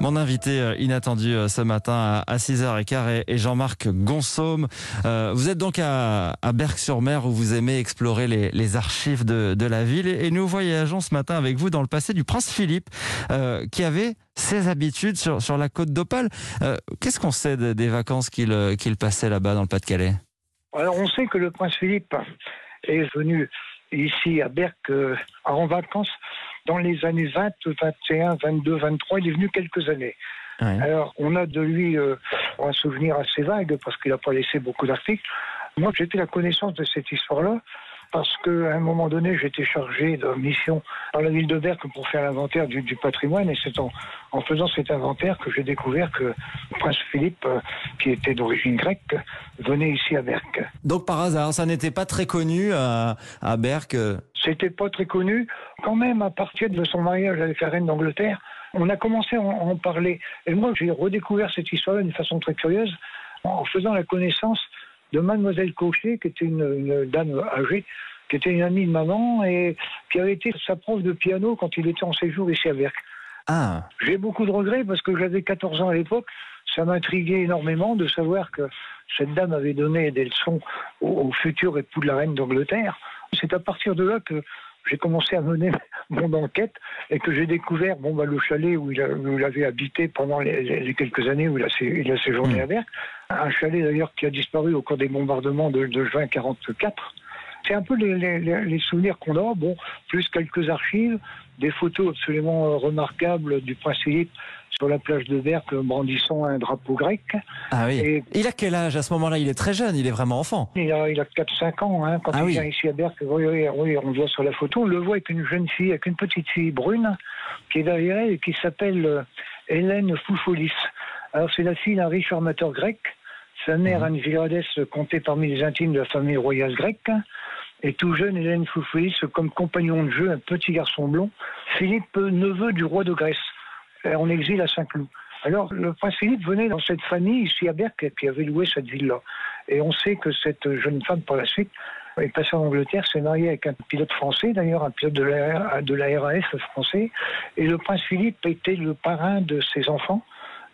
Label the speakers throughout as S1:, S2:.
S1: Mon invité euh, inattendu euh, ce matin à 6h15 est Jean-Marc Gonsaume. Euh, vous êtes donc à, Berck-sur-Mer où vous aimez explorer les, archives de, la ville et, nous voyageons ce matin avec vous dans le passé du prince Philippe qui avait ses habitudes sur, la côte d'Opale. Qu'est-ce qu'on sait des vacances qu'il passait là-bas dans le Pas-de-Calais?
S2: Alors on sait que le prince Philippe est venu ici à Berck en vacances dans les années 20, 21, 22, 23. Il est venu quelques années. Alors, on a de lui euh, un souvenir assez vague parce qu'il n'a pas laissé beaucoup d'articles. Moi, j'ai la connaissance de cette histoire-là parce qu'à un moment donné, j'étais chargé de mission dans la ville de Berck pour faire l'inventaire du, patrimoine, et c'est en, faisant cet inventaire que j'ai découvert que le prince Philippe, euh, qui était d'origine grecque, venait ici à Berck.
S1: Donc par hasard, ça n'était pas très connu à, à Berck
S2: C'était pas très connu. Quand même, à partir de son mariage avec la reine d'Angleterre, on a commencé à en, parler. Et moi, j'ai redécouvert cette histoire d'une façon très curieuse en faisant la connaissance de Mademoiselle Cochet, qui était une, dame âgée, qui était une amie de maman et qui avait été sa prof de piano quand il était en séjour ici à Berck. Ah. J'ai beaucoup de regrets parce que j'avais 14 ans à l'époque. Ça m'intriguait énormément de savoir que cette dame avait donné des leçons au, futur époux de la reine d'Angleterre. C'est à partir de là que j'ai commencé à mener mon enquête et que j'ai découvert bon, bah, le chalet où il, avait habité pendant les, quelques années où il a, il a séjourné hmm. à Berck. Un chalet d'ailleurs qui a disparu au cours des bombardements de, de juin 1944. C'est un peu les, souvenirs qu'on a, bon, plus quelques archives, des photos absolument remarquables du prince Philippe sur la plage de Berck brandissant un drapeau grec.
S1: Ah oui. il a quel âge à ce moment-là? Il est très jeune, il est vraiment enfant.
S2: Il a, il a 4-5 ans hein, quand ah il vient ici à Berck. Oui, oui, on le voit sur la photo. On le voit avec une jeune fille, avec une petite fille brune qui est derrière elle et qui s'appelle euh, Hélène Foufoulis. Alors c'est la fille d'un riche armateur grec. Sa mère, Anne Villadès, comptait parmi les intimes de la famille royale grecque. Et tout jeune, Hélène Foufoulis, comme compagnon de jeu, un petit garçon blond, Philippe, neveu du roi de Grèce. En exil à Saint-Cloud. Alors, le prince Philippe venait dans cette famille ici à Berck qui avait loué cette ville-là. Et on sait que cette jeune femme, par la suite, est passée en Angleterre, s'est mariée avec un pilote français, d'ailleurs, un pilote de la, de la RAF français. Et le prince Philippe était le parrain de ses enfants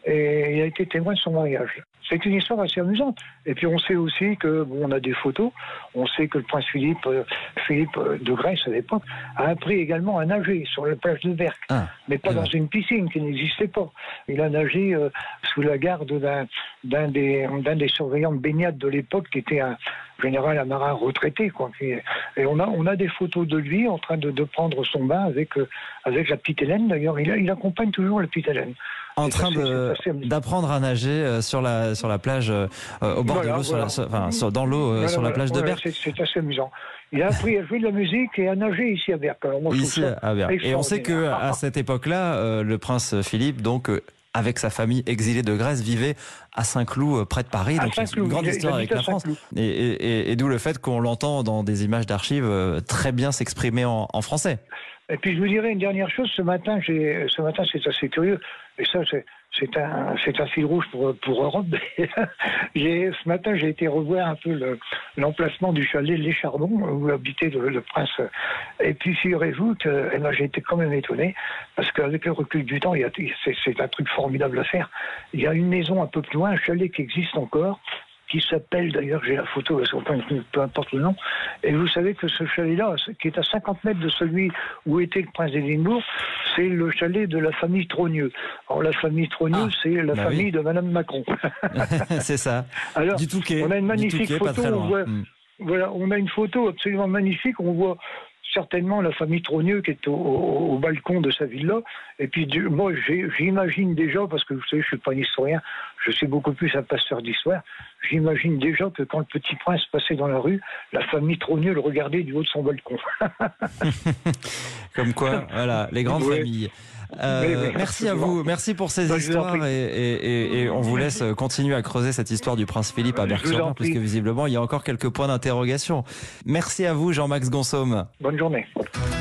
S2: et il a été témoin de son mariage. C'est une histoire assez amusante. Et puis on sait aussi que, bon, on a des photos, on sait que le prince Philippe, euh, Philippe de Grèce à l'époque, a appris également à nager sur la plage de Berck, ah, mais pas dans une piscine qui n'existait pas. Il a nagé euh, sous la garde d'un des, des surveillants de baignade de l'époque qui était un général un marin retraité. Quoi. Et on a, on a des photos de lui en train de, de prendre son bain avec, euh, avec la petite Hélène d'ailleurs. Il, il accompagne toujours la petite Hélène.
S1: En train d'apprendre à nager sur la sur la plage, euh, au bord de l'eau, enfin, dans l'eau, euh, sur la plage de Berck.
S2: C'est assez amusant. Il a appris à jouer de la musique et à nager ici à Berck.
S1: ici à Berck. Et on sait que à cette époque-là, euh, le prince Philippe, donc avec sa famille exilée de Grèce, vivait à Saint-Cloud, près de Paris. donc c'est une grande histoire avec la France. Et, d'où le fait qu'on l'entend dans des images d'archives très bien s'exprimer en, en, français.
S2: Et puis je vous dirais une dernière chose. Ce matin, ce matin, c'est assez curieux. Et ça, c'est c'est un, c'est un fil rouge pour, pour Europe. j'ai, ce matin, j'ai été revoir un peu l'emplacement du chalet Les Chardons, où habitait le, prince. Et puis, figurez-vous que eh ben, j'ai été quand même étonné, parce qu'avec le recul du temps, c'est un truc formidable à faire. Il y a une maison un peu plus loin, un chalet qui existe encore, qui s'appelle, d'ailleurs j'ai la photo, peu importe le nom, et vous savez que ce chalet-là, qui est à 50 mètres de celui où était le prince d'Édimbourg, c'est le chalet de la famille Trogneux. Alors la famille Trogneux, ah, c'est la bah famille de Madame Macron.
S1: c'est ça.
S2: Alors, du Touquet, on a une magnifique photo, on voit, hmm. voilà, on a une photo absolument magnifique, on voit certainement la famille Trogneux qui est au, balcon de sa villa. Et puis moi, j'imagine déjà, parce que vous savez, je suis pas un historien, je suis beaucoup plus un pasteur d'histoire, j'imagine déjà que quand le petit prince passait dans la rue, la famille Trogneux le regardait du haut de son balcon.
S1: Comme quoi, voilà, les grandes familles. Euh, merci à vous, merci pour ces histoires et, on vous laisse continuer à creuser cette histoire du prince Philippe à Berck-sur-Mer puisque visiblement il y a encore quelques points d'interrogation. Merci à vous Jean-Max Gonsaume.
S2: Bonne journée.